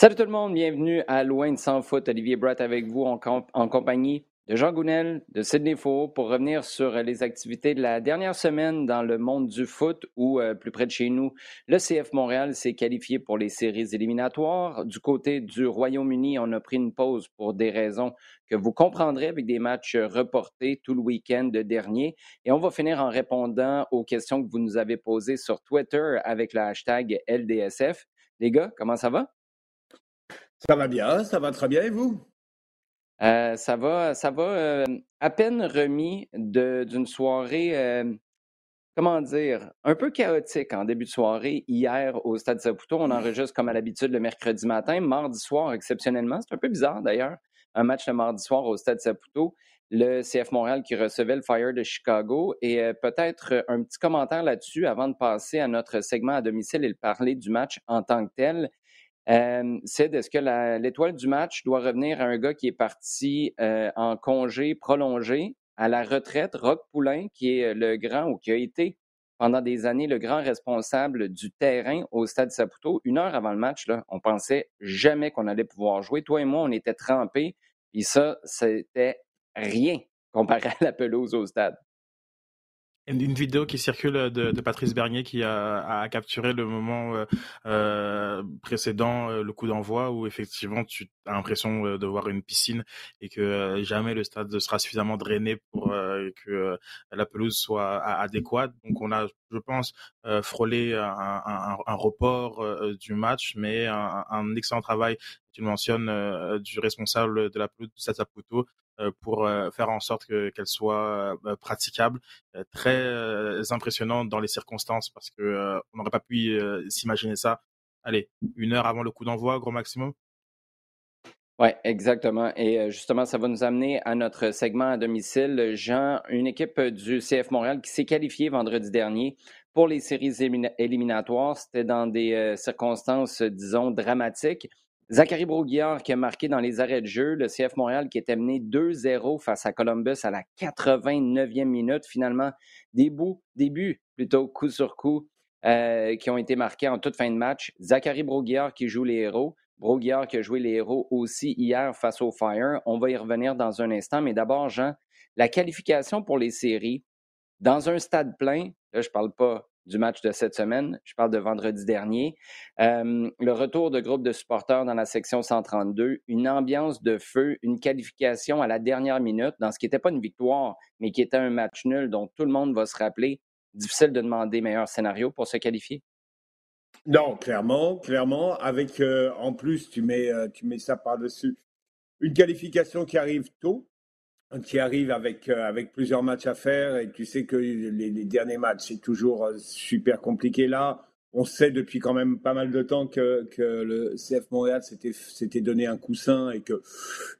Salut tout le monde, bienvenue à Loin de sans foot. Olivier Bratt avec vous en, compagnie de Jean Gounel, de Sidney Faux, pour revenir sur les activités de la dernière semaine dans le monde du foot, où, euh, plus près de chez nous, le CF Montréal s'est qualifié pour les séries éliminatoires. Du côté du Royaume-Uni, on a pris une pause pour des raisons que vous comprendrez avec des matchs reportés tout le week-end dernier. Et on va finir en répondant aux questions que vous nous avez posées sur Twitter avec le hashtag LDSF. Les gars, comment ça va? Ça va bien, ça va très bien et vous? Euh, ça va, ça va euh, à peine remis d'une soirée, euh, comment dire, un peu chaotique en début de soirée hier au Stade Saputo. On enregistre comme à l'habitude le mercredi matin, mardi soir exceptionnellement. C'est un peu bizarre d'ailleurs, un match le mardi soir au Stade Saputo. Le CF Montréal qui recevait le Fire de Chicago. Et peut-être un petit commentaire là-dessus avant de passer à notre segment à domicile et le parler du match en tant que tel. Euh, c'est est-ce que l'étoile du match doit revenir à un gars qui est parti euh, en congé prolongé à la retraite, Rock Poulain, qui est le grand ou qui a été pendant des années le grand responsable du terrain au Stade Saputo? Une heure avant le match, là, on pensait jamais qu'on allait pouvoir jouer. Toi et moi, on était trempés, et ça, c'était rien comparé à la pelouse au stade. Une vidéo qui circule de, Patrice Bernier qui a, capturé le moment euh, euh, précédent, euh, le coup d'envoi, où effectivement tu as l'impression de voir une piscine et que jamais le stade sera suffisamment drainé pour que la pelouse soit adéquate. Donc on a, je pense, frôlé un, report du match, mais un, excellent travail, tu le mentionnes, du responsable de la pelouse Stade Saputo euh, pour euh, faire en sorte qu'elle soit euh, praticable, très impressionnante dans les circonstances parce que on n'aurait pas pu s'imaginer ça. Allez, une heure avant le coup d'envoi, gros maximum. Oui, exactement. Et justement, ça va nous amener à notre segment à domicile. Jean, une équipe du CF Montréal qui s'est qualifiée vendredi dernier pour les séries éliminatoires. C'était dans des circonstances, disons, dramatiques. Zachary Broguillard qui a marqué dans les arrêts de jeu, le CF Montréal qui était mené 2-0 face à Columbus à la 89e minute. Finalement, des buts plutôt coup sur coup euh, qui ont été marqués en toute fin de match. Zachary Broguillard qui joue les héros. Broguillard qui a joué les héros aussi hier face au Fire. On va y revenir dans un instant, mais d'abord, Jean, la qualification pour les séries dans un stade plein, là, je ne parle pas du match de cette semaine. Je parle de vendredi dernier. Euh, le retour de groupe de supporters dans la section 132, une ambiance de feu, une qualification à la dernière minute dans ce qui n'était pas une victoire, mais qui était un match nul dont tout le monde va se rappeler. Difficile de demander meilleur scénario pour se qualifier? Non, clairement, clairement. Avec euh, en plus, tu mets, euh, tu mets ça par-dessus. Une qualification qui arrive tôt, qui arrive avec, euh, avec plusieurs matchs à faire et tu sais que les, derniers matchs, c'est toujours euh, super compliqué là. On sait depuis quand même pas mal de temps que, que le CF Montréal s'était donné un coussin et que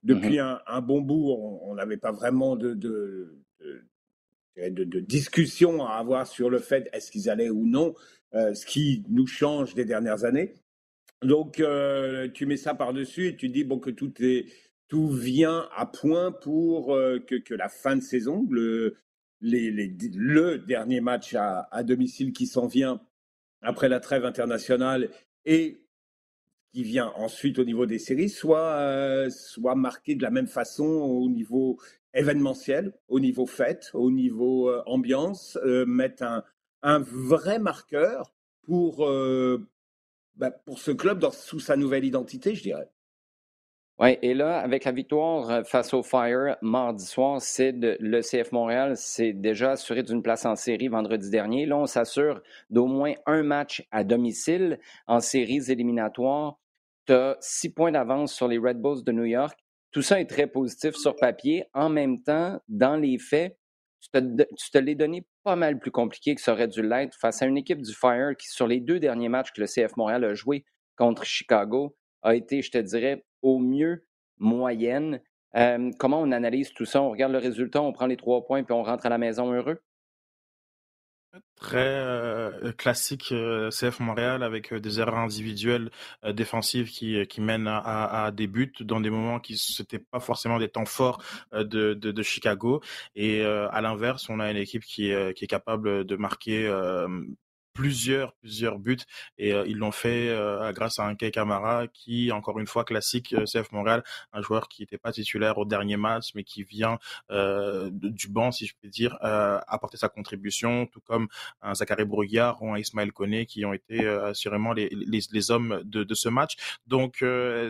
depuis mhm. un, bon bout, on n'avait pas vraiment de, de, de, de, discussion à avoir sur le fait est-ce qu'ils allaient ou non, euh, ce qui nous change des dernières années. Donc, tu mets ça par-dessus et tu dis bon, que tout est tout vient à point pour euh, que, la fin de saison, le, dernier match à, domicile qui s'en vient après la trêve internationale et qui vient ensuite au niveau des séries, soit, euh, marqué de la même façon au niveau événementiel, au niveau fête, au niveau euh, ambiance, mettre un, vrai marqueur pour, bah, ce club sous sa nouvelle identité, je dirais. Oui, et là, avec la victoire euh, face au Fire mardi soir, c'est le CF Montréal s'est déjà assuré d'une place en série vendredi dernier. Là, on s'assure d'au moins un match à domicile en séries éliminatoires. Tu as six points d'avance sur les Red Bulls de New York. Tout ça est très positif sur papier. En même temps, dans les faits, tu te, te l'es donné pas mal plus compliqué que ça aurait dû l'être face à une équipe du Fire qui, sur les deux derniers matchs que le CF Montréal a joué contre Chicago, a été, je te dirais, au mieux moyenne. comment on analyse tout ça? On regarde le résultat, on prend les trois points, puis on rentre à la maison heureux? Très classique CF Montréal avec des erreurs individuelles défensives qui, qui mènent à, des buts dans des moments qui n'étaient pas forcément des temps forts de, de, Chicago. Et à l'inverse, on a une équipe qui, qui est capable de marquer plusieurs, plusieurs buts et ils l'ont fait grâce à un Kei Kamara qui, encore une fois, classique CF Montréal, un joueur qui n'était pas titulaire au dernier match, mais qui vient du banc, si je puis dire, apporter sa contribution, tout comme un Zachary Brouillard ou un Ismaël Koné qui ont été assurément les, les, les hommes de, de, ce match. Donc,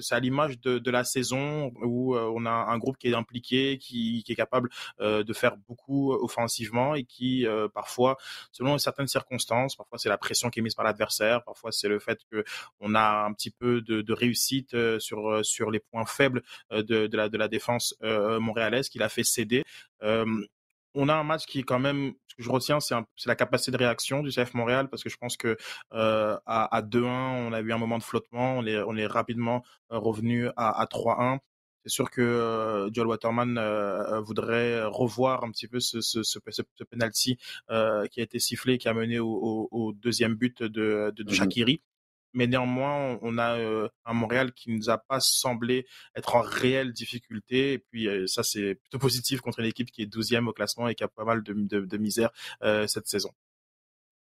c'est à l'image de, de, la saison où on a un groupe qui est impliqué, qui, qui est capable de faire beaucoup offensivement et qui, parfois, selon certaines circonstances, parfois c'est la pression qui est mise par l'adversaire, parfois c'est le fait que on a un petit peu de, réussite sur sur les points faibles de, de la de la défense montréalaise qui l'a fait céder. On a un match qui quand même, ce que je retiens, c'est la capacité de réaction du CF Montréal parce que je pense que euh, à, 2-1, on a eu un moment de flottement, on est, on est rapidement euh, revenu à, 3-1. C'est sûr que euh, Joel Waterman euh, voudrait revoir un petit peu ce, ce, ce, ce penalty qui a été sifflé, qui a mené au, deuxième but de, de, de mmh Shakiri mais néanmoins, on a euh, un Montréal qui nous a pas semblé être en réelle difficulté. Et puis euh, ça, c'est plutôt positif contre une équipe qui est 12e au classement et qui a pas mal de, de, misère euh, cette saison.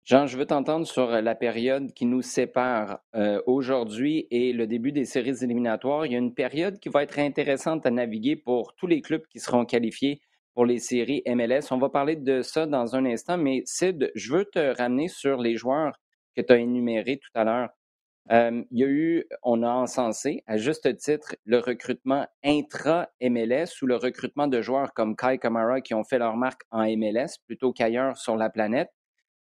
Jean, je veux t'entendre sur la période qui nous sépare aujourd'hui et le début des séries éliminatoires. Il y a une période qui va être intéressante à naviguer pour tous les clubs qui seront qualifiés pour les séries MLS. On va parler de ça dans un instant, mais Sid, je veux te ramener sur les joueurs que tu as énumérés tout à l'heure. Euh, il y a eu, on a encensé à juste titre le recrutement intra-MLS ou le recrutement de joueurs comme Kai Kamara qui ont fait leur marque en MLS plutôt qu'ailleurs sur la planète.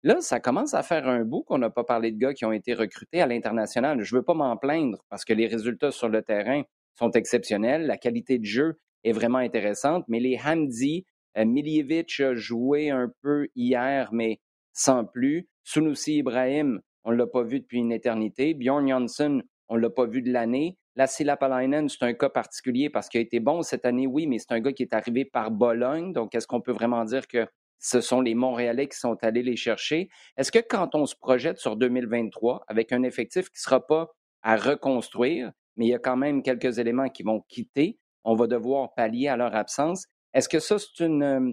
Là, ça commence à faire un bout qu'on n'a pas parlé de gars qui ont été recrutés à l'international. Je ne veux pas m'en plaindre parce que les résultats sur le terrain sont exceptionnels. La qualité de jeu est vraiment intéressante. Mais les Hamdi, euh, Miljevic a joué un peu hier, mais sans plus. Sunusi Ibrahim, on ne l'a pas vu depuis une éternité. Bjorn Johnson, on ne l'a pas vu de l'année. Lassila Palainen, c'est un cas particulier parce qu'il a été bon cette année, oui, mais c'est un gars qui est arrivé par Bologne. Donc, est-ce qu'on peut vraiment dire que ce sont les Montréalais qui sont allés les chercher? Est-ce que quand on se projette sur 2023 avec un effectif qui ne sera pas à reconstruire, mais il y a quand même quelques éléments qui vont quitter, on va devoir pallier à leur absence. Est-ce que ça, c'est une, euh,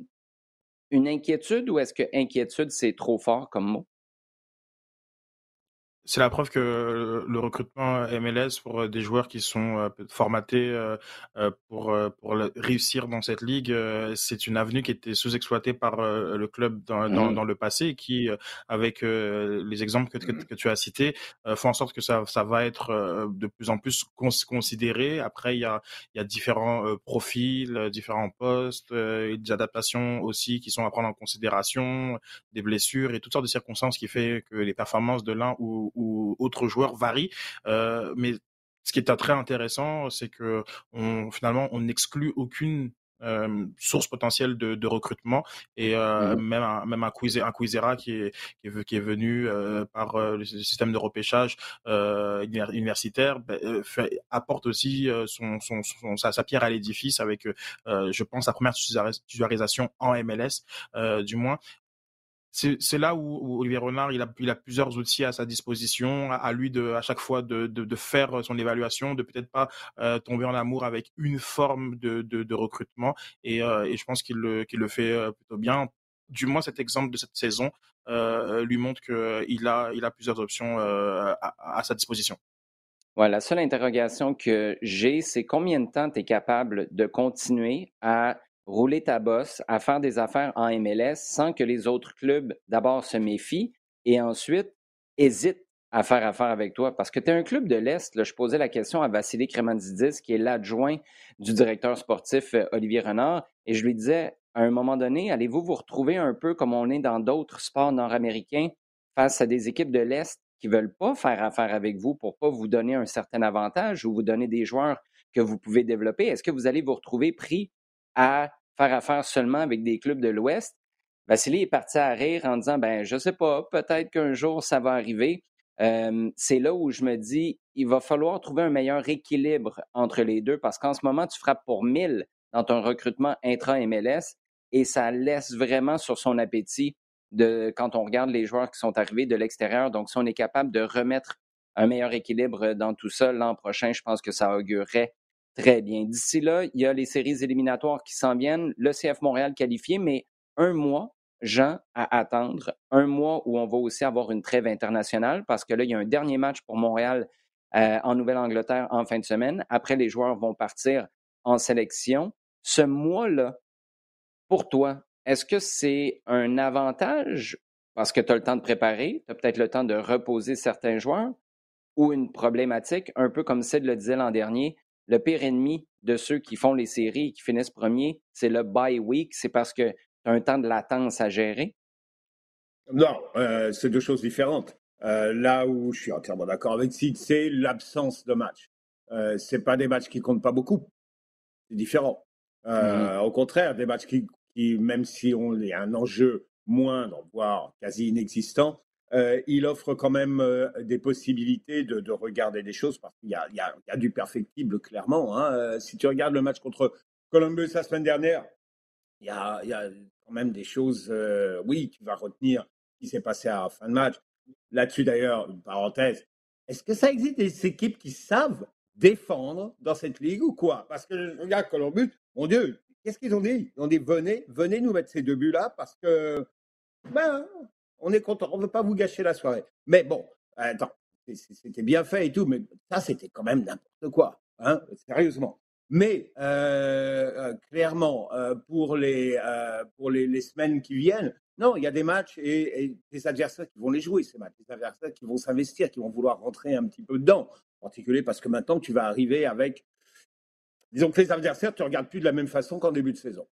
inquiétude ou est-ce que inquiétude, c'est trop fort comme mot? C'est la preuve que le recrutement MLS pour euh, des joueurs qui sont euh, formatés euh, pour pour réussir dans cette ligue, c'est une avenue qui était sous-exploitée par le club dans, dans, mmh. dans, le passé et qui, avec les exemples que, que, tu as cités, font en sorte que ça, ça va être de plus en plus considéré. Après, il y a, il y a différents profils, différents postes, des adaptations aussi qui sont à prendre en considération, des blessures et toutes sortes de circonstances qui fait que les performances de l'un ou ou autres joueurs varient. Euh, mais ce qui est très intéressant, c'est que on, finalement, on n'exclut aucune euh, source potentielle de, de recrutement et euh, mmh même un, même un, un Quizera qui est qui est, qui est venu euh, par le système de repêchage universitaire ben, fait, apporte aussi son, son, son sa, sa, pierre à l'édifice avec je pense la première titularisation en MLS du moins c'est là où, Olivier Renard il a, a plusieurs outils à sa disposition, à, lui de à chaque fois de, faire son évaluation, de peut-être pas euh, tomber en amour avec une forme de, recrutement et, euh, et je pense qu'il le, le fait euh, plutôt bien. Du moins cet exemple de cette saison euh, lui montre qu'il a, il a plusieurs options à, à, sa disposition. Ouais, la seule interrogation que j'ai, c'est combien de temps tu es capable de continuer à rouler ta bosse, à faire des affaires en MLS sans que les autres clubs d'abord se méfient et ensuite hésitent à faire affaire avec toi. Parce que tu es un club de l'Est. je posais la question à Vassili Kremandidis, qui est l'adjoint du directeur sportif euh, Olivier Renard, et je lui disais, à un moment donné, allez-vous vous retrouver un peu comme on est dans d'autres sports nord-américains face à des équipes de l'Est qui ne veulent pas faire affaire avec vous pour pas vous donner un certain avantage ou vous donner des joueurs que vous pouvez développer? Est-ce que vous allez vous retrouver pris à faire affaire seulement avec des clubs de l'Ouest, Vassili est parti à rire en disant ben je sais pas, peut-être qu'un jour ça va arriver. Euh, c'est là où je me dis il va falloir trouver un meilleur équilibre entre les deux parce qu'en ce moment tu frappes pour 1000 dans ton recrutement intra-MLS et ça laisse vraiment sur son appétit de quand on regarde les joueurs qui sont arrivés de l'extérieur. Donc si on est capable de remettre un meilleur équilibre dans tout ça l'an prochain, je pense que ça augurerait Très bien. D'ici là, il y a les séries éliminatoires qui s'en viennent, le CF Montréal qualifié, mais un mois Jean, à attendre un mois où on va aussi avoir une trêve internationale parce que là, il y a un dernier match pour Montréal euh, en Nouvelle-Angleterre en fin de semaine. Après, les joueurs vont partir en sélection. Ce mois-là, pour toi, est-ce que c'est un avantage parce que tu as le temps de préparer, tu as peut-être le temps de reposer certains joueurs ou une problématique, un peu comme Sid le disait l'an dernier, le pire ennemi de ceux qui font les séries et qui finissent premier, c'est le bye week, c'est parce que tu as un temps de latence à gérer? Non, euh, c'est deux choses différentes. Euh, là où je suis entièrement d'accord avec Sid, c'est l'absence de match. Euh, c'est pas des matchs qui comptent pas beaucoup. C'est différent. Euh, mm-hmm. Au contraire, des matchs qui, même si on est un enjeu moindre, voire quasi inexistant, euh, il offre quand même euh, des possibilités de, regarder des choses parce qu'il y, a, du perfectible clairement. Hein. Euh, si tu regardes le match contre Columbus la semaine dernière, il y a, quand même des choses. oui, tu vas retenir ce qui s'est passé à la fin de match. Là-dessus d'ailleurs, une parenthèse. Est-ce que ça existe des équipes qui savent défendre dans cette ligue ou quoi? Parce que regarde Columbus, mon Dieu, qu'est-ce qu'ils ont dit? Ils ont dit venez, venez nous mettre ces deux buts là parce que ben on est content, on ne veut pas vous gâcher la soirée. Mais bon, attends, c'était bien fait et tout, mais ça, c'était quand même n'importe quoi, hein, sérieusement. Mais euh, euh, clairement, euh, pour, les, pour les, semaines qui viennent, non, il y a des matchs et, des adversaires qui vont les jouer, ces matchs, des adversaires qui vont s'investir, qui vont vouloir rentrer un petit peu dedans, en particulier parce que maintenant, tu vas arriver avec. Disons que les adversaires, tu ne regardes plus de la même façon qu'en début de saison.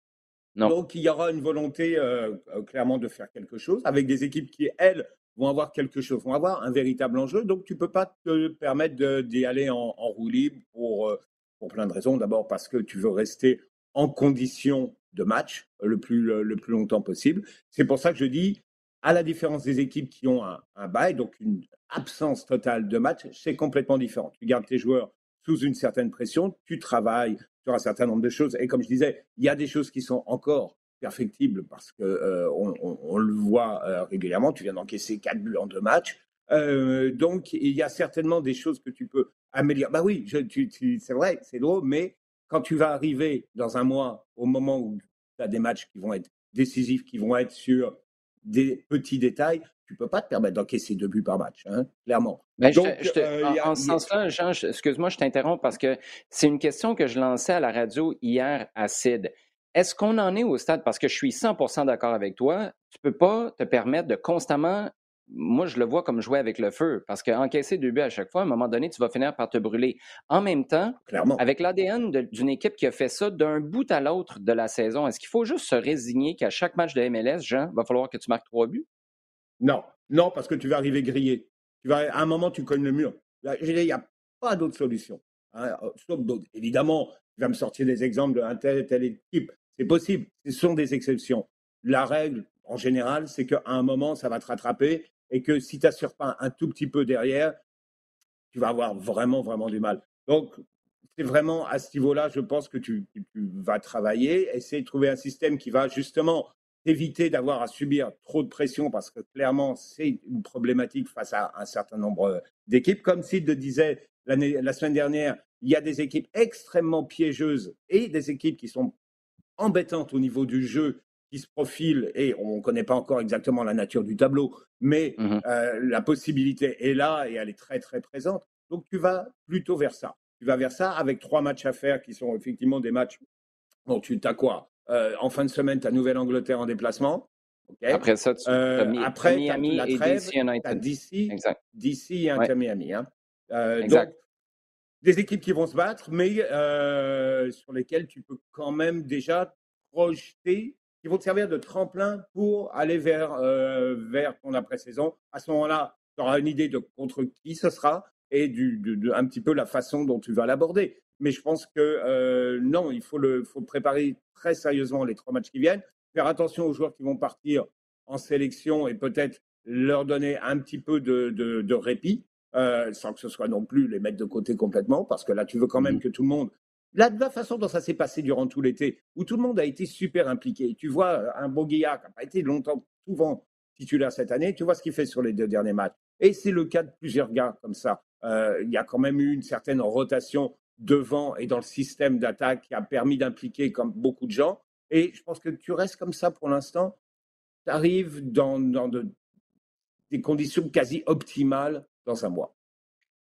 Donc, il y aura une volonté euh, euh, clairement de faire quelque chose avec des équipes qui, elles, vont avoir quelque chose, vont avoir un véritable enjeu. Donc, tu ne peux pas te permettre d'y aller en, roue libre pour, euh, pour plein de raisons. D'abord parce que tu veux rester en condition de match le plus, le, plus longtemps possible. C'est pour ça que je dis, à la différence des équipes qui ont un, un bail, donc une absence totale de match, c'est complètement différent. Tu gardes tes joueurs sous une certaine pression, tu travailles sur un certain nombre de choses. Et comme je disais, il y a des choses qui sont encore perfectibles parce que euh, on, le voit euh, régulièrement. Tu viens d'encaisser quatre buts en deux matchs. Euh, donc, il y a certainement des choses que tu peux améliorer. Bah oui, c'est vrai, c'est drôle, mais quand tu vas arriver dans un mois, au moment où tu as des matchs qui vont être décisifs, qui vont être sur des petits détails, tu peux pas te permettre d'encaisser deux buts par match, hein, clairement. Ben, Donc, euh, en, ce sens-là, Jean, excuse-moi, je t'interromps parce que c'est une question que je lançais à la radio hier à Sid. Est-ce qu'on en est au stade, parce que je suis 100% d'accord avec toi, tu peux pas te permettre de constamment moi, je le vois comme jouer avec le feu, parce qu'encaisser deux buts à chaque fois, à un moment donné, tu vas finir par te brûler. En même temps, Clairement. avec l'ADN d'une équipe qui a fait ça d'un bout à l'autre de la saison, est-ce qu'il faut juste se résigner qu'à chaque match de MLS, Jean, va falloir que tu marques trois buts? Non, non, parce que tu vas arriver grillé. Tu vas, à un moment, tu cognes le mur. Il n'y a pas d'autre solution. Hein, évidemment, tu vas me sortir des exemples d'un tel telle équipe. C'est possible. Ce sont des exceptions. La règle, en général, c'est qu'à un moment, ça va te rattraper et que si tu n'assures pas un tout petit peu derrière, tu vas avoir vraiment, vraiment du mal. Donc, c'est vraiment à ce niveau-là, je pense que tu, vas travailler, essayer de trouver un système qui va justement éviter d'avoir à subir trop de pression parce que clairement, c'est une problématique face à un certain nombre d'équipes. Comme Sid le disait la semaine dernière, il y a des équipes extrêmement piégeuses et des équipes qui sont embêtantes au niveau du jeu qui se profilent et on ne connaît pas encore exactement la nature du tableau, mais mmh euh, la possibilité est là et elle est très très présente. Donc tu vas plutôt vers ça. Tu vas vers ça avec trois matchs à faire qui sont effectivement des matchs. Bon, tu as quoi euh, en fin de semaine, tu as Nouvelle-Angleterre en déplacement. Après ça, tu euh, as après, Miami la trêve, et DC United. DC, DC et Inter Miami. Hein. Euh, exact. Donc, des équipes qui vont se battre, mais euh, sur lesquelles tu peux quand même déjà projeter, qui vont te servir de tremplin pour aller vers, euh, vers ton après-saison. À ce moment-là, tu auras une idée de contre qui ce sera et du, de, un petit peu la façon dont tu vas l'aborder. Mais je pense que euh, non, il faut le, faut préparer très sérieusement les trois matchs qui viennent. Faire attention aux joueurs qui vont partir en sélection et peut-être leur donner un petit peu de, de, répit, euh, sans que ce soit non plus les mettre de côté complètement, parce que là, tu veux quand même mmh que tout le monde. La façon dont ça s'est passé durant tout l'été, où tout le monde a été super impliqué, tu vois un Boguilla qui n'a pas été longtemps, souvent titulaire cette année, tu vois ce qu'il fait sur les deux derniers matchs. Et c'est le cas de plusieurs gars comme ça. Euh, il y a quand même eu une certaine rotation devant et dans le système d'attaque qui a permis d'impliquer comme beaucoup de gens. Et je pense que tu restes comme ça pour l'instant. arrives dans, dans des conditions quasi optimales dans un mois.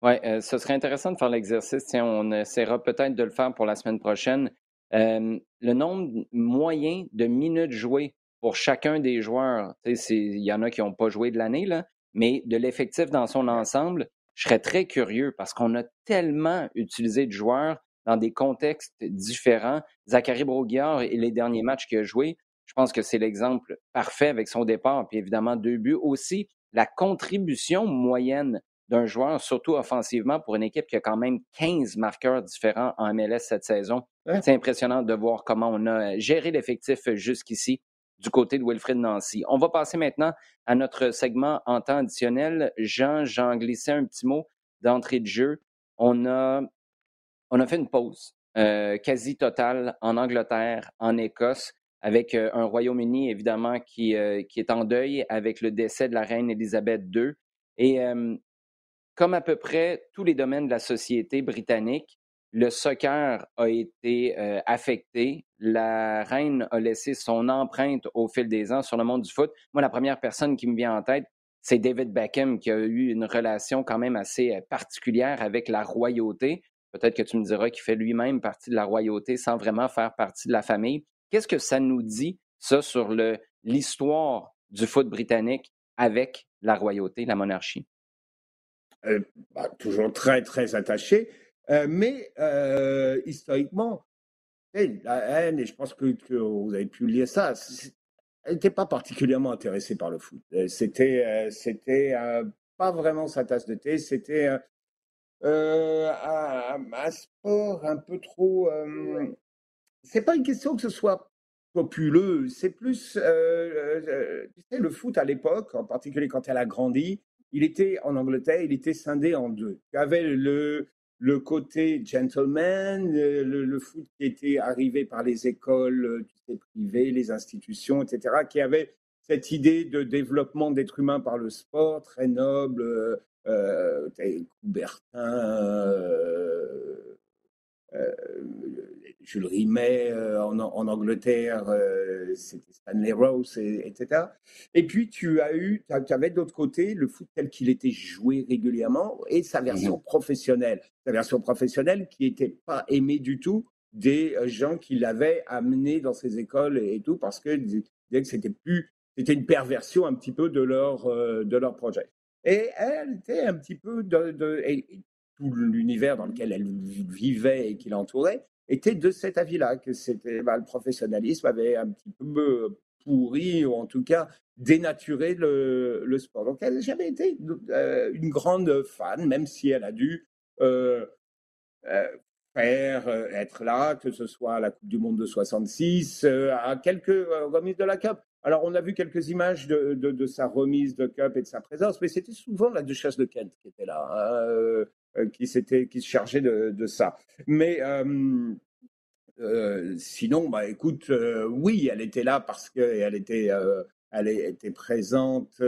Oui, euh, ce serait intéressant de faire l'exercice. On essaiera peut-être de le faire pour la semaine prochaine. Euh, le nombre moyen de minutes jouées pour chacun des joueurs, il y en a qui n'ont pas joué de l'année, mais de l'effectif dans son ensemble, je serais très curieux parce qu'on a tellement utilisé de joueurs dans des contextes différents. Zachary Broguiard et les derniers matchs qu'il a joués, je pense que c'est l'exemple parfait avec son départ, puis évidemment deux buts. Aussi, la contribution moyenne d'un joueur, surtout offensivement, pour une équipe qui a quand même 15 marqueurs différents en MLS cette saison. C'est impressionnant de voir comment on a géré l'effectif jusqu'ici du côté de Wilfred Nancy. On va passer maintenant à notre segment en temps additionnel. Jean, j'en glissais un petit mot d'entrée de jeu. On a, on a fait une pause euh, quasi totale en Angleterre, en Écosse, avec euh, un Royaume-Uni, évidemment, qui, euh, qui est en deuil avec le décès de la reine Élisabeth II. Et comme à peu près tous les domaines de la société britannique, le soccer a été euh, affecté. La reine a laissé son empreinte au fil des ans sur le monde du foot. Moi, la première personne qui me vient en tête, c'est David Beckham, qui a eu une relation quand même assez euh, particulière avec la royauté. Peut-être que tu me diras qu'il fait lui-même partie de la royauté sans vraiment faire partie de la famille. Qu'est-ce que ça nous dit, ça, sur l'histoire du foot britannique avec la royauté, la monarchie? Euh, bah, toujours très, très attaché. Euh, mais euh, historiquement, la haine, et je pense que, vous avez pu lire ça, elle n'était pas particulièrement intéressée par le foot. C'était, c'était pas vraiment sa tasse de thé. C'était un, sport un peu trop. c'est pas une question que ce soit populeux. C'est plus, tu sais, le foot à l'époque, en particulier quand elle a grandi, il était en Angleterre, il était scindé en deux. Il y avait le, le côté gentleman, le, foot qui était arrivé par les écoles privées, les institutions, etc., qui avait cette idée de développement d'être humain par le sport, très noble, euh, euh Coubertin, euh, euh, Jules Rimet euh, en, Angleterre, euh, c'était Stanley Rose, etc. Et puis tu as eu, tu avais d'autre côté le foot tel qu'il était joué régulièrement et sa version professionnelle, sa version professionnelle qui n'était pas aimée du tout des gens qui l'avaient amené dans ces écoles et, tout parce que que c'était plus, c'était une perversion un petit peu de leur de leur projet. Et elle était un petit peu de, tout l'univers dans lequel elle vivait et qui l'entourait était de cet avis-là, que c'était bah, le professionnalisme avait un petit peu euh, pourri, ou en tout cas dénaturé le, sport. Donc elle n'a jamais été euh, une grande fan, même si elle a dû euh, faire, être là, que ce soit à la Coupe du Monde de 66, à quelques remises de la Cup. Alors, on a vu quelques images de, de, sa remise de Cup et de sa présence, mais c'était souvent la duchesse de Kent qui était là. Hein, qui, qui se chargeait de, ça. Mais euh, euh, sinon, bah, écoute, oui, elle était là parce qu'elle était, elle était présente,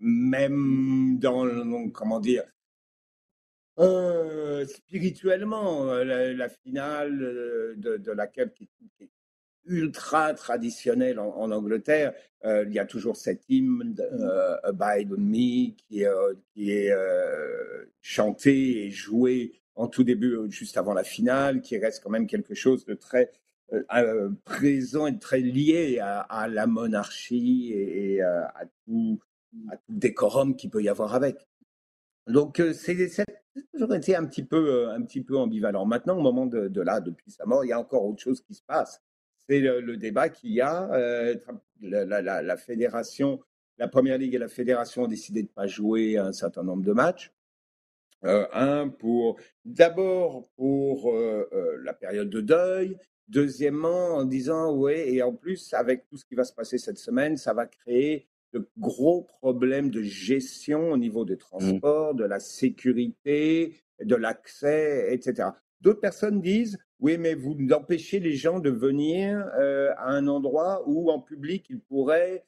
même dans, comment dire, spirituellement, la, finale de, la Cup qui, ultra traditionnel en, Angleterre. Euh, il y a toujours cet hymne euh, Abide on Me qui, euh, qui est chanté et joué en tout début, juste avant la finale, qui reste quand même quelque chose de très présent et très lié à, la monarchie et, à, tout, à, tout, décorum qu'il peut y avoir avec. Donc c'est toujours été un petit peu un petit peu ambivalent. Maintenant, au moment de, de là, depuis sa mort, il y a encore autre chose qui se passe c'est le, débat qu'il y a. Euh, la, fédération, la première ligue et la fédération ont décidé de ne pas jouer un certain nombre de matchs. Euh, un pour d'abord pour euh, la période de deuil. Deuxièmement, en disant ouais, et en plus avec tout ce qui va se passer cette semaine, ça va créer de gros problèmes de gestion au niveau des mmh. transports, de la sécurité, de l'accès, etc. D'autres personnes disent oui, mais vous empêchez les gens de venir euh, à un endroit où en public ils pourraient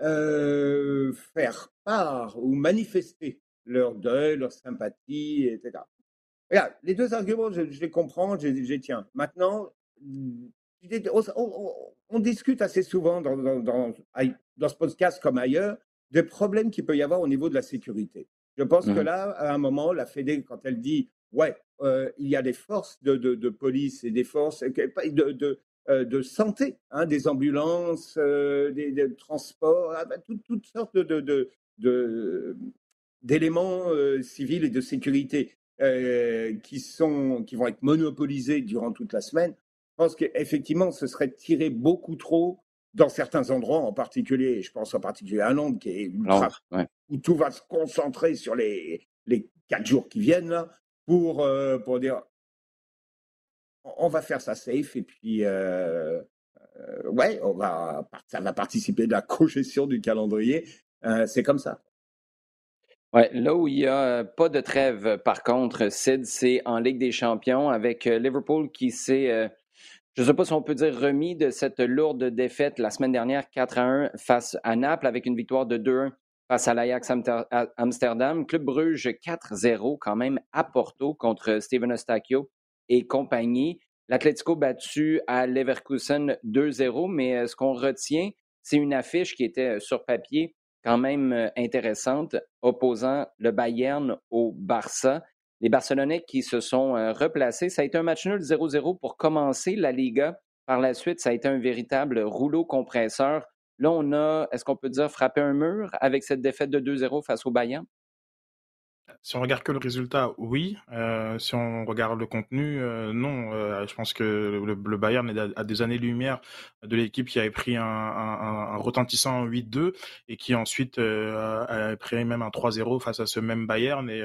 euh, faire part ou manifester leur deuil, leur sympathie, etc. Regarde, les deux arguments, je, les comprends, je, les tiens. Maintenant, on, discute assez souvent dans, dans, dans, ce podcast comme ailleurs des problèmes qu'il peut y avoir au niveau de la sécurité. Je pense que mmh. là, à un moment, la Fédé, quand elle dit ouais, euh, il y a des forces de, de, police et des forces de, de, euh, de santé, hein, des ambulances, euh, des, transports, ah, bah, toutes sortes de, d'éléments civils et de sécurité qui, sont, qui vont être monopolisés durant toute la semaine. Je pense qu'effectivement, ce serait tiré beaucoup trop dans certains endroits, en particulier, je pense en particulier à Londres, qui est où tout va se concentrer sur les, les quatre jours qui viennent, là, pour, euh, pour dire on va faire ça safe et puis euh, euh, ouais, on va, ça va participer de la congestion du calendrier. c'est comme ça. Ouais, là où il n'y a pas de trêve, par contre, Sid, c'est en Ligue des Champions avec Liverpool qui s'est, je ne sais pas si on peut dire remis de cette lourde défaite la semaine dernière 4 à 1 face à Naples avec une victoire de 2-1 face à l'Ajax Amsterdam. Club Bruges 4-0 quand même à Porto contre Steven Eustachio et compagnie. L'Atlético battu à Leverkusen 2-0, mais euh, ce qu'on retient, c'est une affiche qui était euh, sur papier quand même euh, intéressante, opposant le Bayern au Barça. Les Barcelonais qui se sont replacés. Ça a été un match nul 0-0 pour commencer la Liga. Par la suite, ça a été un véritable rouleau compresseur Là, on a, est-ce qu'on peut dire, frappé un mur avec cette défaite de 2-0 face au Bayern? Si on regarde que le résultat, oui. Euh, si on regarde le contenu, euh, non. Euh, je pense que le, Bayern est à, des années-lumière de l'équipe qui avait pris un, retentissant 8-2 et qui ensuite a pris même un 3-0 face à ce même Bayern. Et,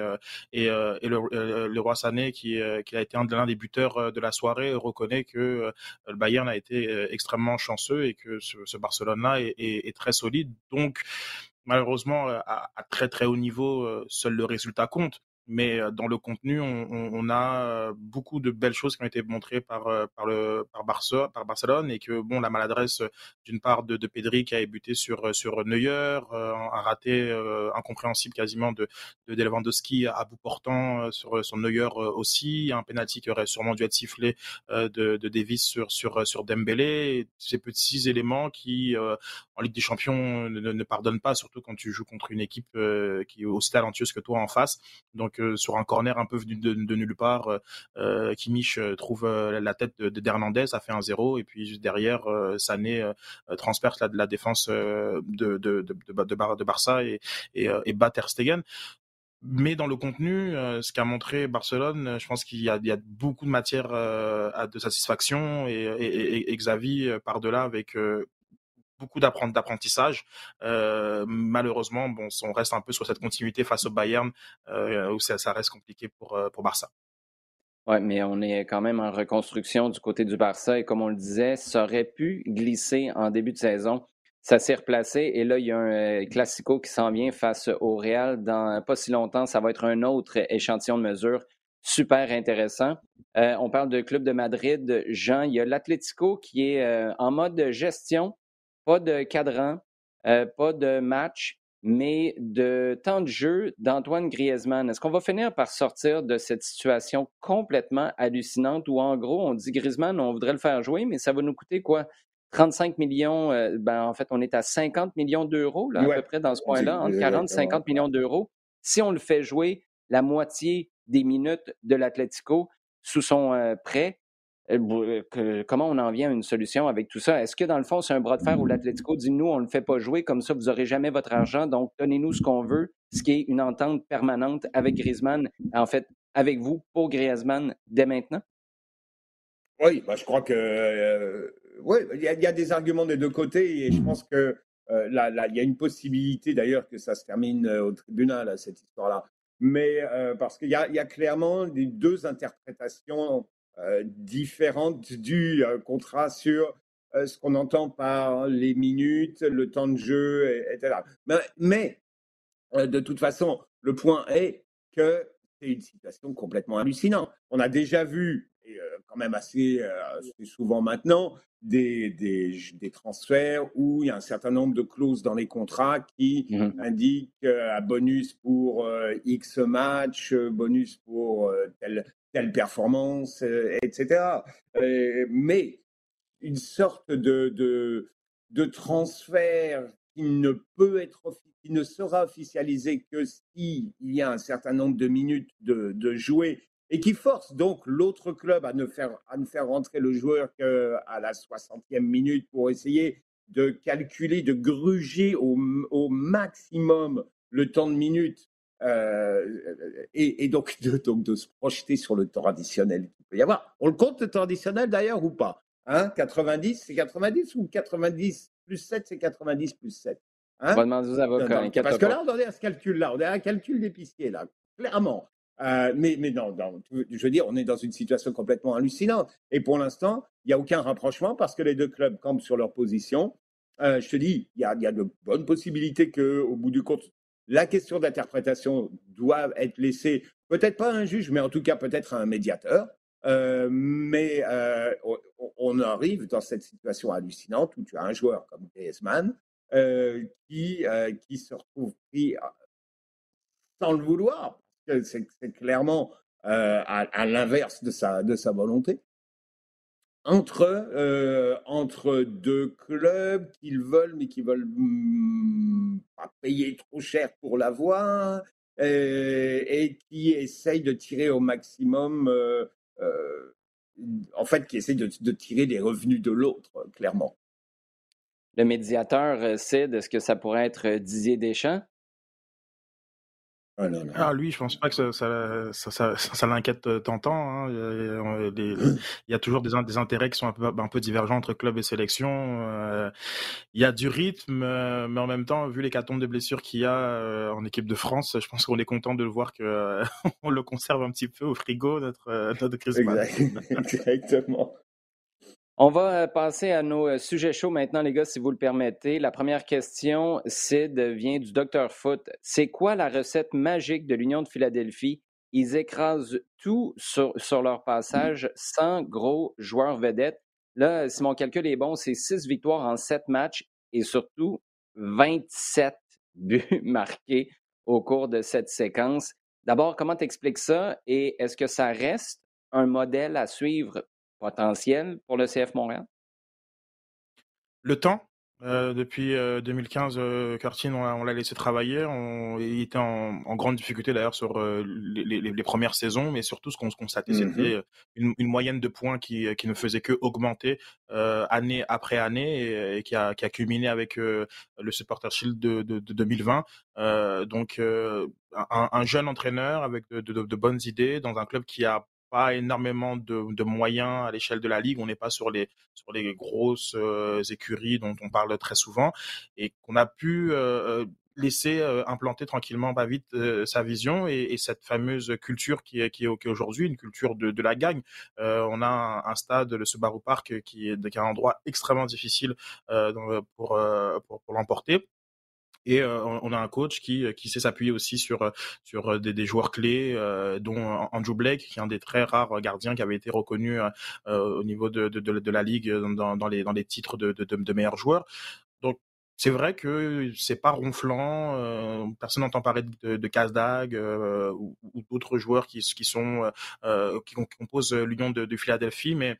et, le, roi Sané, qui, qui a été un l'un des buteurs de la soirée, reconnaît que le Bayern a été extrêmement chanceux et que ce, Barcelone-là est, est, très solide. Donc, malheureusement, euh, à, très très haut niveau, euh, seul le résultat compte mais euh, dans le contenu, on, on, a euh, beaucoup de belles choses qui ont été montrées par euh, par le par Barça, par Barcelone et que bon la maladresse d'une part de, de Pedri qui a buté sur sur Neuer, a raté incompréhensible quasiment de de Lewandowski à bout portant sur son Neuer aussi, un penalty qui aurait sûrement dû être sifflé de, de Davis sur sur sur Dembélé, ces petits éléments qui en Ligue des Champions ne, ne pardonnent pas, surtout quand tu joues contre une équipe qui est aussi talentueuse que toi en face. Sur un corner un peu venu de, nulle part, euh, euh, euh, trouve la tête de, d'Hernandez, a fait un zéro, et puis derrière, Sané transperce la, la défense de, de, de, Barça et, et, et bat Ter Stegen. Mais dans le contenu, ce qu'a montré Barcelone, je pense qu'il y y a beaucoup de matière de satisfaction et, et, et Xavi par-delà avec beaucoup d'apprentissage. Euh, malheureusement, bon, on reste un peu sur cette continuité face au Bayern euh, où ça, reste compliqué pour, euh, pour Barça. Oui, mais on est quand même en reconstruction du côté du Barça et comme on le disait, ça aurait pu glisser en début de saison. Ça s'est replacé et là, il y a un classico qui s'en vient face au Real dans pas si longtemps. Ça va être un autre échantillon de mesures super intéressant. on parle de Club de Madrid. Jean, il y a l'Atlético qui est en mode gestion pas de cadran, euh, pas de match, mais de temps de jeu d'Antoine Griezmann. Est-ce qu'on va finir par sortir de cette situation complètement hallucinante où, en gros, on dit Griezmann, on voudrait le faire jouer, mais ça va nous coûter quoi? 35 millions, euh, ben, en fait, on est à 50 millions d'euros, là, à peu près dans ce point-là, entre 40 et 50 millions d'euros. Si on le fait jouer la moitié des minutes de l'Atlético sous son euh, prêt, comment on en vient à une solution avec tout ça? Est-ce que dans le fond, c'est un bras de fer où l'Atlético dit nous, on ne le fait pas jouer, comme ça, vous n'aurez jamais votre argent, donc donnez-nous ce qu'on veut, ce qui est une entente permanente avec Griezmann, en fait, avec vous, pour Griezmann, dès maintenant? Oui, bah, je crois que euh, oui, il y, a des arguments des deux côtés et je pense que là, il y a une possibilité d'ailleurs que ça se termine au tribunal, cette histoire-là. Mais parce qu'il y, y, a clairement des deux interprétations euh, différentes du euh, contrat sur euh, ce qu'on entend par les minutes, le temps de jeu, etc. Mais, de toute façon, le point est que c'est une situation complètement hallucinante. On a déjà vu, et quand même assez, souvent maintenant, des, des, transferts où il y a un certain nombre de clauses dans les contrats qui mmh indiquent un bonus pour X match, bonus pour tel, telle performance, euh, etc. Euh, mais une sorte de, de, de transfert qui ne peut être qui ne sera officialisé que s'il y a un certain nombre de minutes de, de jouer et qui force donc l'autre club à ne faire à ne faire rentrer le joueur qu'à la 60e minute pour essayer de calculer, de gruger au, au maximum le temps de minutes euh, et, donc, de, donc de se projeter sur le temps additionnel qu'il peut y avoir. On le compte le temps additionnel d'ailleurs ou pas hein? 90, c'est 90 ou 90 plus 7, c'est 90 plus 7 hein? On va demander aux avocats. parce que là, on est à ce calcul-là. On est à un calcul d'épicier, là, clairement. Euh, mais, mais non, je veux dire, on est dans une situation complètement hallucinante. Et pour l'instant, il n'y a aucun rapprochement parce que les deux clubs campent sur leur position. Euh, je te dis, il y a, de bonnes possibilités qu'au bout du compte, la question d'interprétation doit être laissée, peut-être pas à un juge, mais en tout cas peut-être à un médiateur. Euh, mais on, arrive dans cette situation hallucinante où tu as un joueur comme Griezmann qui, qui se retrouve pris sans le vouloir. C'est clairement à, l'inverse de sa, de sa volonté entre, euh, entre deux clubs qu'ils veulent, mais qui veulent hmm, pas payer trop cher pour l'avoir, et, et qui essayent de tirer au maximum, euh, euh, en fait, qui essayent de, de tirer les revenus de l'autre, clairement. Le médiateur sait de ce que ça pourrait être Didier Deschamps? Ah, ah, lui, je pense pas que ça, ça, ça, ça, l'inquiète euh, tant. Hein. Il, y a, toujours des, des, intérêts qui sont un peu, un peu divergents entre club et sélection. Euh, il y a du rythme, euh, mais en même temps, vu les cartons de blessures qu'il y a en équipe de France, je pense qu'on est content de le voir que on le conserve un petit peu au frigo notre notre Exactement. On va euh, passer à nos euh, sujets chauds maintenant, les gars, si vous le permettez. La première question, Sid, vient du Dr Foot. C'est quoi la recette magique de l'Union de Philadelphie? Ils écrasent tout sur, leur passage sans gros joueurs vedettes. Là, si mon calcul est bon, c'est six victoires en sept matchs et surtout 27 buts marqués au cours de cette séquence. D'abord, comment t'expliques ça? Et est-ce que ça reste un modèle à suivre potentiel pour le CF Montréal? Le temps. Euh, depuis 2015, euh, Curtin, on, l'a laissé travailler. On, il était en, grande difficulté d'ailleurs sur euh, les, premières saisons, mais surtout ce qu'on constatait, mmh c'était une, moyenne de points qui, ne faisait que augmenter année après année et, qui, a, qui, a, culminé avec le Supporter Shield de, 2020. donc, un, jeune entraîneur avec de, de, bonnes idées dans un club qui a pas énormément de, moyens à l'échelle de la ligue. On n'est pas sur les sur les grosses euh, écuries dont on parle très souvent et qu'on a pu euh, euh, laisser implanter tranquillement pas vite sa vision et, cette fameuse culture qui est, qui est, aujourd'hui une culture de, la gagne. on a un, stade, le Subaru Park, qui est, qui un endroit extrêmement difficile pour, pour l'emporter. Et euh, on a un coach qui, qui sait s'appuyer aussi sur, euh, sur euh, des, des joueurs clés, dont Andrew Blake, qui est un des très rares gardiens qui avait été reconnu au niveau de, de, de, la ligue dans, dans, les, dans les titres de, de, de meilleurs joueurs. Donc c'est vrai que c'est pas ronflant. Euh, personne n'entend parler de, de Kazdag euh, ou, ou d'autres joueurs qui, qui sont euh, qui composent l'Union de, de, Philadelphie, mais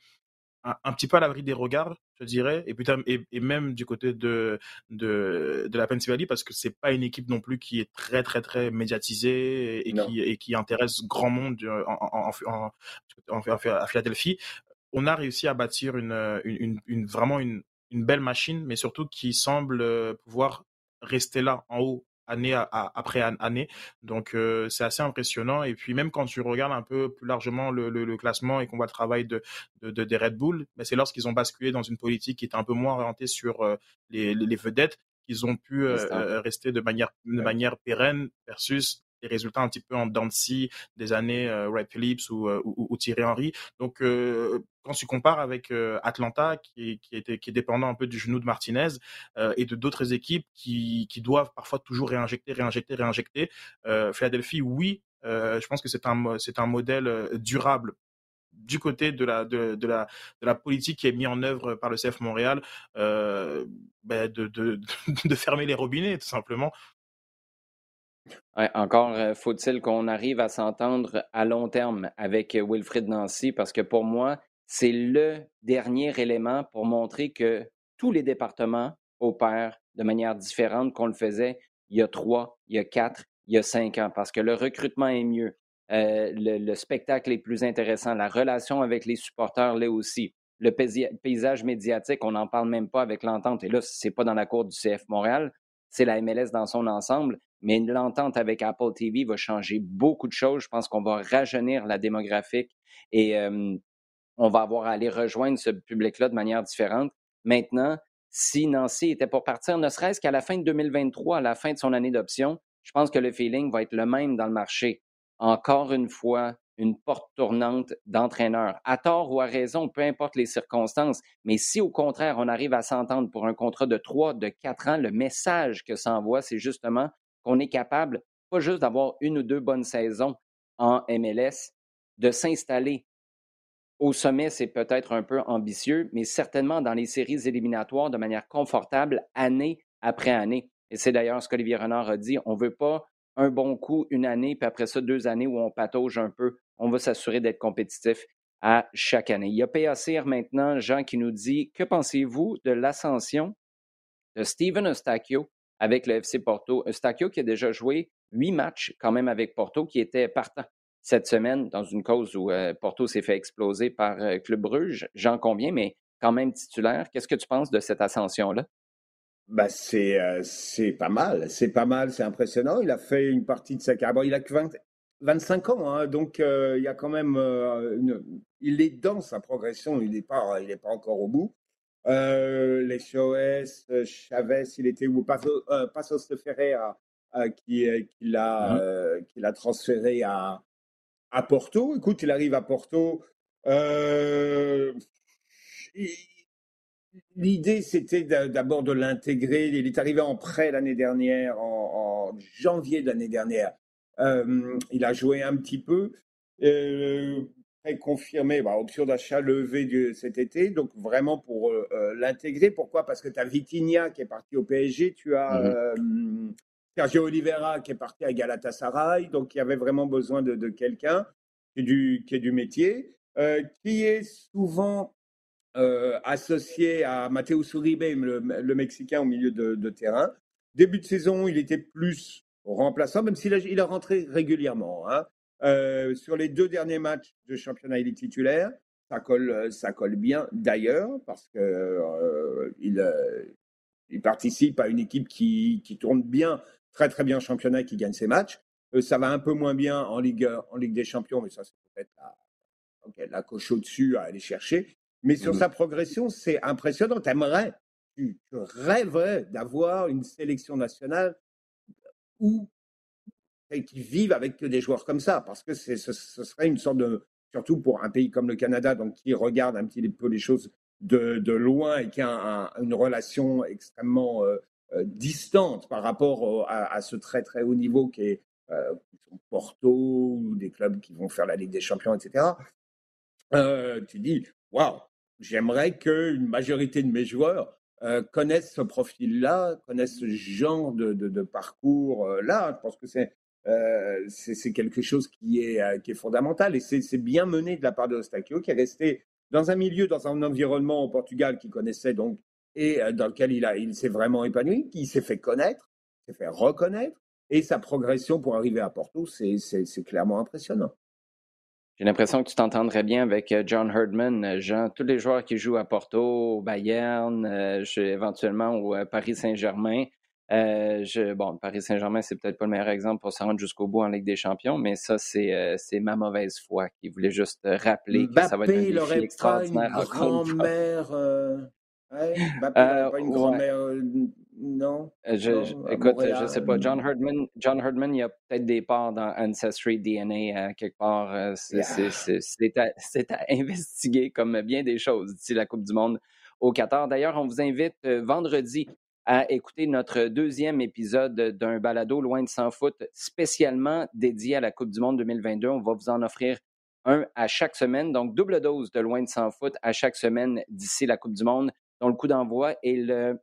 un, petit peu à l'abri des regards, je dirais, et, putain, et, et, même du côté de, de, de la Pennsylvanie, parce que c'est pas une équipe non plus qui est très, très, très médiatisée et, qui, et qui intéresse grand monde euh, en, en, en, à Philadelphie. On a réussi à bâtir une, une, une vraiment une, une belle machine, mais surtout qui semble euh, pouvoir rester là, en haut, année après année. Donc euh, c'est assez impressionnant. Et puis même quand tu regardes un peu plus largement le, classement et qu'on voit le travail de, de, des Red Bull, ben, c'est lorsqu'ils ont basculé dans une politique qui était un peu moins orientée sur euh, les, les, vedettes qu'ils ont pu euh, rester de manière, de manière pérenne versus les résultats un petit peu en dents de des années Ray Phillips ou, ou, ou, Thierry Henry. Donc, quand tu compares avec Atlanta, qui, qui, était, qui est dépendant un peu du genou de Martinez, et de d'autres équipes qui, qui doivent parfois toujours réinjecter, réinjecter, réinjecter, Philadelphie, oui, je pense que c'est un, c'est un modèle durable du côté de la, de, de, la, de la politique qui est mise en œuvre par le CF Montréal, euh, ben de, de, fermer les robinets, tout simplement. Encore faut-il qu'on arrive à s'entendre à long terme avec Wilfrid Nancy, parce que pour moi, c'est le dernier élément pour montrer que tous les départements opèrent de manière différente qu'on le faisait il y a trois, il y a quatre, il y a cinq ans, parce que le recrutement est mieux, euh, le, spectacle est plus intéressant, la relation avec les supporters l'est aussi. Le paysage médiatique, on n'en parle même pas avec l'entente. Et là, ce n'est pas dans la cour du CF Montréal, c'est la MLS dans son ensemble. Mais l'entente avec Apple TV va changer beaucoup de choses. Je pense qu'on va rajeunir la démographique et euh, on va avoir à aller rejoindre ce public-là de manière différente. Maintenant, si Nancy était pour partir, ne serait-ce qu'à la fin de 2023, à la fin de son année d'option, je pense que le feeling va être le même dans le marché. Encore une fois, une porte tournante d'entraîneur. À tort ou à raison, peu importe les circonstances, mais si au contraire on arrive à s'entendre pour un contrat de trois, de quatre ans, le message que ça envoie, c'est justement qu'on est capable, pas juste d'avoir une ou deux bonnes saisons en MLS, de s'installer. Au sommet, c'est peut-être un peu ambitieux, mais certainement dans les séries éliminatoires de manière confortable, année après année. Et c'est d'ailleurs ce qu'Olivier Renard a dit. On ne veut pas un bon coup une année, puis après ça, deux années où on patauge un peu. On va s'assurer d'être compétitif à chaque année. Il y a PACR maintenant, Jean, qui nous dit Que pensez-vous de l'ascension de Steven Eustachio avec le FC Porto? Eustachio qui a déjà joué huit matchs quand même avec Porto, qui était partant cette semaine dans une cause où euh, Porto s'est fait exploser par euh, Club Bruges. J'en conviens, mais quand même titulaire. Qu'est-ce que tu penses de cette ascension-là? Bah c'est euh, c'est pas mal, c'est pas mal, c'est impressionnant. Il a fait une partie de sa carrière. il a que 25 ans, hein, donc il y a quand même une, il est dans sa progression. Il n'est pas il est pas encore au bout. les SOS, Chavez, il était où? Passos Ferreira qui, qui l'a mmh qui l'a transféré à à Porto. Écoute, il arrive à Porto. Euh, l'idée, c'était d'abord de l'intégrer. Il est arrivé en prêt l'année dernière, en, janvier de l'année dernière. Euh, il a joué un petit peu. Euh, confirmé, bah, option d'achat levée cet été, donc vraiment pour euh, l'intégrer. Pourquoi? Parce que tu as Vitinha qui est parti au PSG, tu as mmh Sergio Oliveira qui est parti à Galatasaray, donc il y avait vraiment besoin de, quelqu'un qui, est du, métier, euh, qui est souvent euh, associé à Matteo Uribe, le, Mexicain au milieu de, terrain. Début de saison, il était plus remplaçant, même s'il a, il a rentré régulièrement. Hein. Euh, sur les deux derniers matchs de championnat, il est titulaire. Ça colle, ça colle bien d'ailleurs, parce qu'il il participe à une équipe qui, qui, tourne bien très très bien championnat qui gagne ses matchs. Euh, ça va un peu moins bien en Ligue, en Ligue des Champions, mais ça, c'est peut-être la, la coche au-dessus à aller chercher. Mais sur mmh sa progression, c'est impressionnant. T'aimerais, tu, tu rêverais d'avoir une sélection nationale où qui vivent avec des joueurs comme ça, parce que ce, ce, serait une sorte de, surtout pour un pays comme le Canada, donc qui regarde un petit peu les choses de, de loin et qui a une relation extrêmement euh, distante par rapport à, ce très très haut niveau qui est euh, Porto ou des clubs qui vont faire la Ligue des Champions, etc. Euh, tu dis, waouh, j'aimerais qu'une majorité de mes joueurs connaissent ce profil-là, connaissent ce genre de, parcours-là. Je pense que c'est quelque chose qui est, qui est fondamental et c'est bien mené de la part de Eustachio qui est resté dans un milieu, dans un environnement au Portugal qu'il connaissait donc et euh, dans lequel il, a, il s'est vraiment épanoui, qui s'est fait connaître, s'est fait reconnaître, et sa progression pour arriver à Porto, c'est, clairement impressionnant. J'ai l'impression que tu t'entendrais bien avec euh, John Herdman. Euh, Jean, tous les joueurs qui jouent à Porto, au Bayern, éventuellement au Paris Saint-Germain. je, bon, Paris Saint-Germain, c'est peut-être pas le meilleur exemple pour se rendre jusqu'au bout en Ligue des Champions, mais ça, c'est, c'est ma mauvaise foi qui voulait juste rappeler que ça va être un défi extraordinaire. Une grand-mère Ouais, euh, pas une grand-mère, euh, non. Euh, je, écoute, je sais pas. John Herdman, John Herdman, il y a peut-être des parts dans Ancestry DNA quelque part. c'est à, à, investiguer comme bien des choses d'ici la Coupe du Monde au Qatar. D'ailleurs, on vous invite vendredi à écouter notre deuxième épisode d'un balado Loin de sans foot spécialement dédié à la Coupe du Monde 2022. On va vous en offrir un à chaque semaine. Donc, double dose de Loin de sans foot à chaque semaine d'ici la Coupe du Monde dont le coup d'envoi est le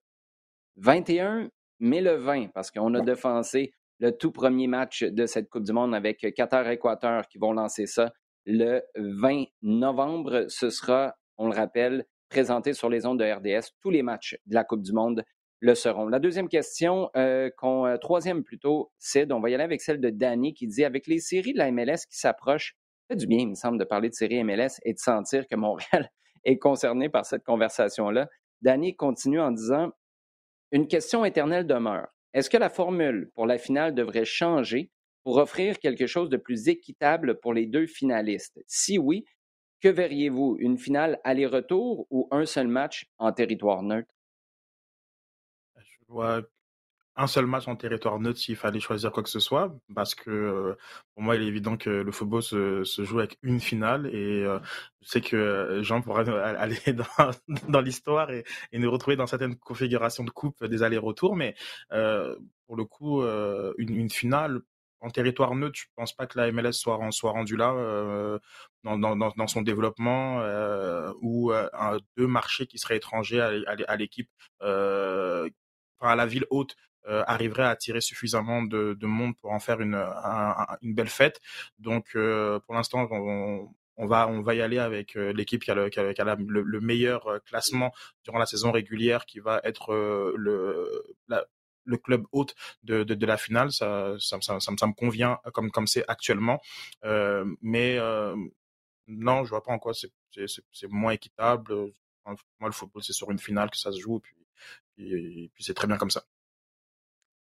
21, mais le 20, parce qu'on a défensé le tout premier match de cette Coupe du Monde avec Qatar-Équateur qui vont lancer ça le 20 novembre. Ce sera, on le rappelle, présenté sur les ondes de RDS. Tous les matchs de la Coupe du Monde le seront. La deuxième question, euh, euh, troisième plutôt, Sid, on va y aller avec celle de Danny qui dit avec les séries de la MLS qui s'approchent, ça fait du bien, il me semble, de parler de séries MLS et de sentir que Montréal est concerné par cette conversation-là. Danny continue en disant Une question éternelle demeure. Est-ce que la formule pour la finale devrait changer pour offrir quelque chose de plus équitable pour les deux finalistes? Si oui, que verriez-vous? Une finale aller-retour ou un seul match en territoire neutre? Je vois un seul match en territoire neutre s'il fallait choisir quoi que ce soit, parce que euh, pour moi, il est évident que le football se, joue avec une finale et euh, je sais que Jean pourra aller dans, l'histoire et, nous retrouver dans certaines configurations de coupe des allers-retours, mais euh, pour le coup, une, finale en territoire neutre, je pense pas que la MLS soit, soit rendue là dans, son développement ou deux marchés qui seraient étrangers à, l'équipe, à la ville haute? Euh, arriverait à attirer suffisamment de, monde pour en faire une, une belle fête. Donc, euh, pour l'instant, on, va, on va y aller avec euh, l'équipe qui a, le, meilleur classement durant la saison régulière, qui va être le, le club hôte de, de, la finale. Ça, ça, ça, ça, me convient comme comme c'est actuellement. mais non, je vois pas en quoi c'est moins équitable. Moi, le football, c'est sur une finale que ça se joue, puis, et puis c'est très bien comme ça.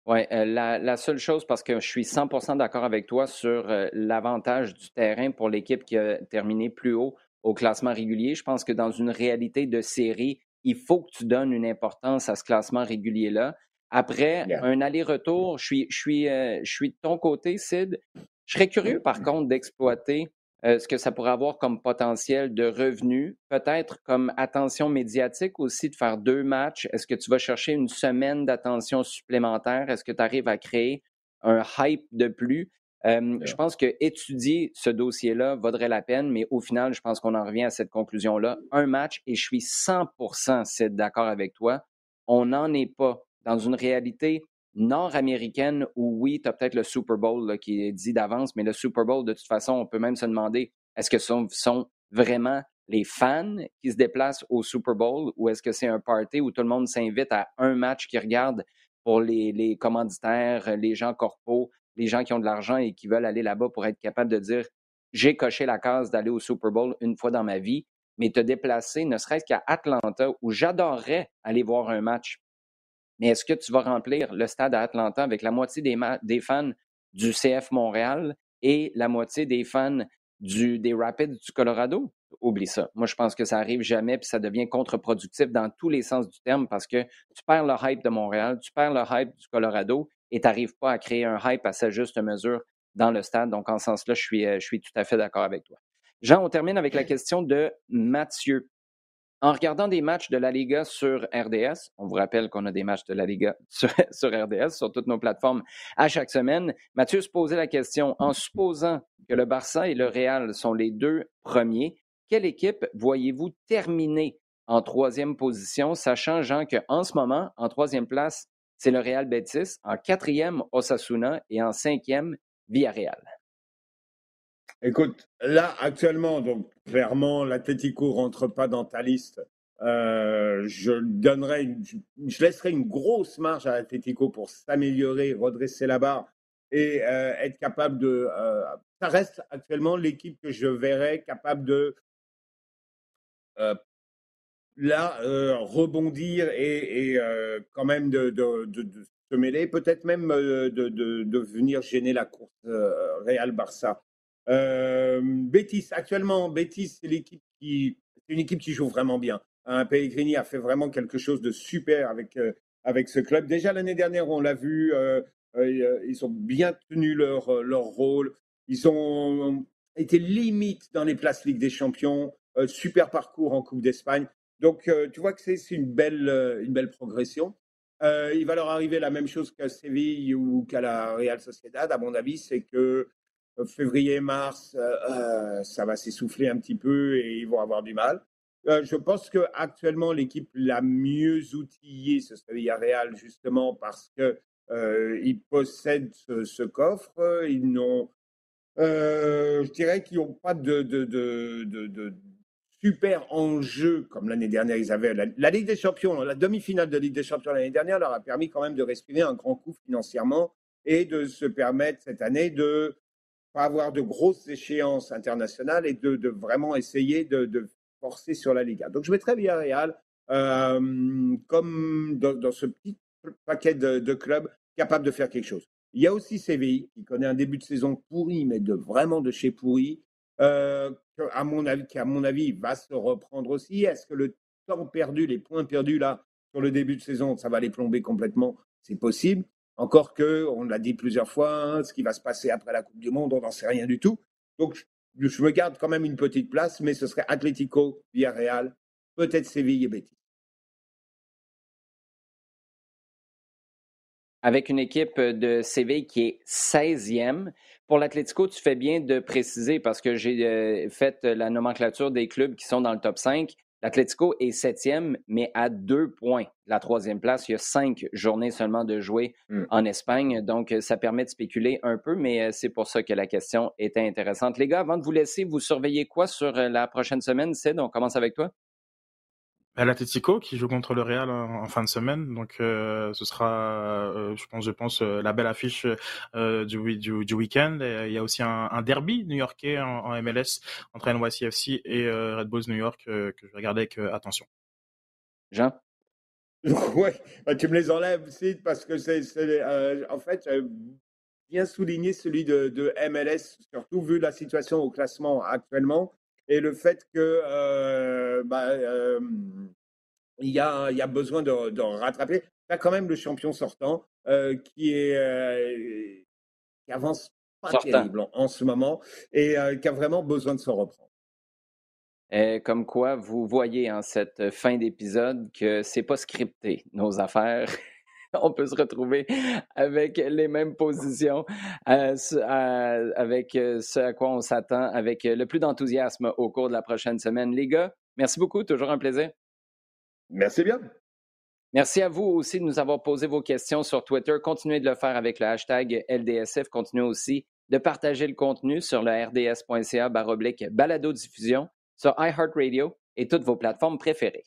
Oui, euh, la, seule chose, parce que je suis 100% d'accord avec toi sur euh, l'avantage du terrain pour l'équipe qui a terminé plus haut au classement régulier, je pense que dans une réalité de série, il faut que tu donnes une importance à ce classement régulier-là. Après, un aller-retour, je suis, je, suis, euh, je suis de ton côté, Sid. Je serais curieux, par contre, d'exploiter euh, ce que ça pourrait avoir comme potentiel de revenus, peut-être comme attention médiatique aussi, de faire deux matchs. Est-ce que tu vas chercher une semaine d'attention supplémentaire? Est-ce que tu arrives à créer un hype de plus? Euh, je pense que étudier ce dossier-là vaudrait la peine, mais au final, je pense qu'on en revient à cette conclusion-là. Un match, et je suis 100% d'accord avec toi, on n'en est pas dans une réalité nord-américaine où oui, tu as peut-être le Super Bowl qui est dit d'avance, mais le Super Bowl, de toute façon, on peut même se demander est-ce que ce sont, vraiment les fans qui se déplacent au Super Bowl ou est-ce que c'est un party où tout le monde s'invite à un match qui regarde pour les, commanditaires, les gens corpaux, les gens qui ont de l'argent et qui veulent aller là-bas pour être capable de dire j'ai coché la case d'aller au Super Bowl une fois dans ma vie, mais te déplacer, ne serait-ce qu'à Atlanta, où j'adorerais aller voir un match mais est-ce que tu vas remplir le stade à Atlanta avec la moitié des, des fans du CF Montréal et la moitié des fans du, des Rapids du Colorado? Oublie ça. Moi, je pense que ça arrive jamais, puis ça devient contre-productif dans tous les sens du terme parce que tu perds le hype de Montréal, tu perds le hype du Colorado et tu n'arrives pas à créer un hype à sa juste mesure dans le stade. Donc, en ce sens-là, je suis, euh, je suis tout à fait d'accord avec toi. Jean, on termine avec la question de Mathieu. En regardant des matchs de la Liga sur RDS, on vous rappelle qu'on a des matchs de la Liga sur, RDS, sur toutes nos plateformes à chaque semaine, Mathieu se posait la question, en supposant que le Barça et le Real sont les deux premiers, quelle équipe voyez-vous terminer en troisième position, sachant, Jean, qu'en ce moment, en troisième place, c'est le Real Betis, en quatrième, Osasuna et en cinquième, Villarreal? Écoute, là, actuellement, donc clairement, l'Atletico rentre pas dans ta liste. Euh, je donnerais, je laisserai une grosse marge à l'Atletico pour s'améliorer, redresser la barre et euh, être capable de. Euh, ça reste actuellement l'équipe que je verrais capable de là rebondir et, quand même de, de se mêler, peut-être même de, venir gêner la course Real Barça. Euh, Bétis, actuellement, Bétis, c'est l'équipe qui, une équipe qui joue vraiment bien. Un Pellegrini a fait vraiment quelque chose de super avec euh, avec ce club. Déjà l'année dernière, on l'a vu, euh, ils ont bien tenu leur leur rôle. Ils ont été limite dans les places Ligue des Champions. super parcours en Coupe d'Espagne. Donc, tu vois que c'est une belle, une belle progression. il va leur arriver la même chose qu'à Séville ou qu'à la Real Sociedad, à mon avis, c'est que février, mars, euh, euh, ça va s'essouffler un petit peu et ils vont avoir du mal. Euh, je pense que actuellement l'équipe la mieux outillée, ce serait Villarreal justement parce que ils possèdent ce, coffre. Ils n'ont je dirais qu'ils n'ont pas de, de, de, de, super enjeu comme l'année dernière ils avaient. La, Ligue des Champions, la demi-finale de Ligue des Champions l'année dernière leur a permis quand même de respirer un grand coup financièrement et de se permettre cette année de pas avoir de grosses échéances internationales et de, vraiment essayer de, forcer sur la Liga. Donc je mettrais Villarreal euh, comme dans, ce petit paquet de, clubs capables de faire quelque chose. Il y a aussi Séville qui connaît un début de saison pourri, mais de vraiment de chez pourri, euh, à mon avis, qui à mon avis va se reprendre aussi. Est-ce que le temps perdu, les points perdus là sur le début de saison, ça va les plomber complètement? C'est possible. Encore que, on l'a dit plusieurs fois, hein, ce qui va se passer après la Coupe du Monde, on n'en sait rien du tout. Donc, je, me garde quand même une petite place, mais ce serait Atlético, Villarreal, peut-être Séville et Betis. Avec une équipe de Séville qui est 16e. Pour l'Atlético, tu fais bien de préciser parce que j'ai euh, fait la nomenclature des clubs qui sont dans le top 5. L'Atlético est septième, mais à deux points. La troisième place, il y a cinq journées seulement de jouer hmm. en Espagne. Donc, euh, ça permet de spéculer un peu, mais euh, c'est pour ça que la question était intéressante. Les gars, avant de vous laisser, vous surveillez quoi sur euh, la prochaine semaine, Sid? On commence avec toi. L'Atletico qui joue contre le Real en, fin de semaine, donc euh, ce sera, euh, je pense, je pense euh, la belle affiche du, du, du week-end. Il y a aussi un, un derby new-yorkais en, en, MLS entre NYCFC et Red Bulls New York que je vais regarder avec attention. Jean? ouais, bah, tu me les enlèves, Sid, parce que c'est, en fait bien souligné celui de, de, MLS, surtout vu la situation au classement actuellement et le fait que bah, il, y a, il y a besoin de, de rattraper. Tu quand même le champion sortant qui est qui avance pas terrible en, ce moment et qui a vraiment besoin de se reprendre. Et comme quoi, vous voyez en cette fin d'épisode que c'est pas scripté, nos affaires. on peut se retrouver avec les mêmes positions, euh, avec euh, ce à quoi on s'attend, avec le plus d'enthousiasme au cours de la prochaine semaine. Les gars, merci beaucoup, toujours un plaisir. Merci bien. Merci à vous aussi de nous avoir posé vos questions sur Twitter. Continuez de le faire avec le hashtag LDSF. Continuez aussi de partager le contenu sur le rds.ca baroblique balado-diffusion sur iHeartRadio et toutes vos plateformes préférées.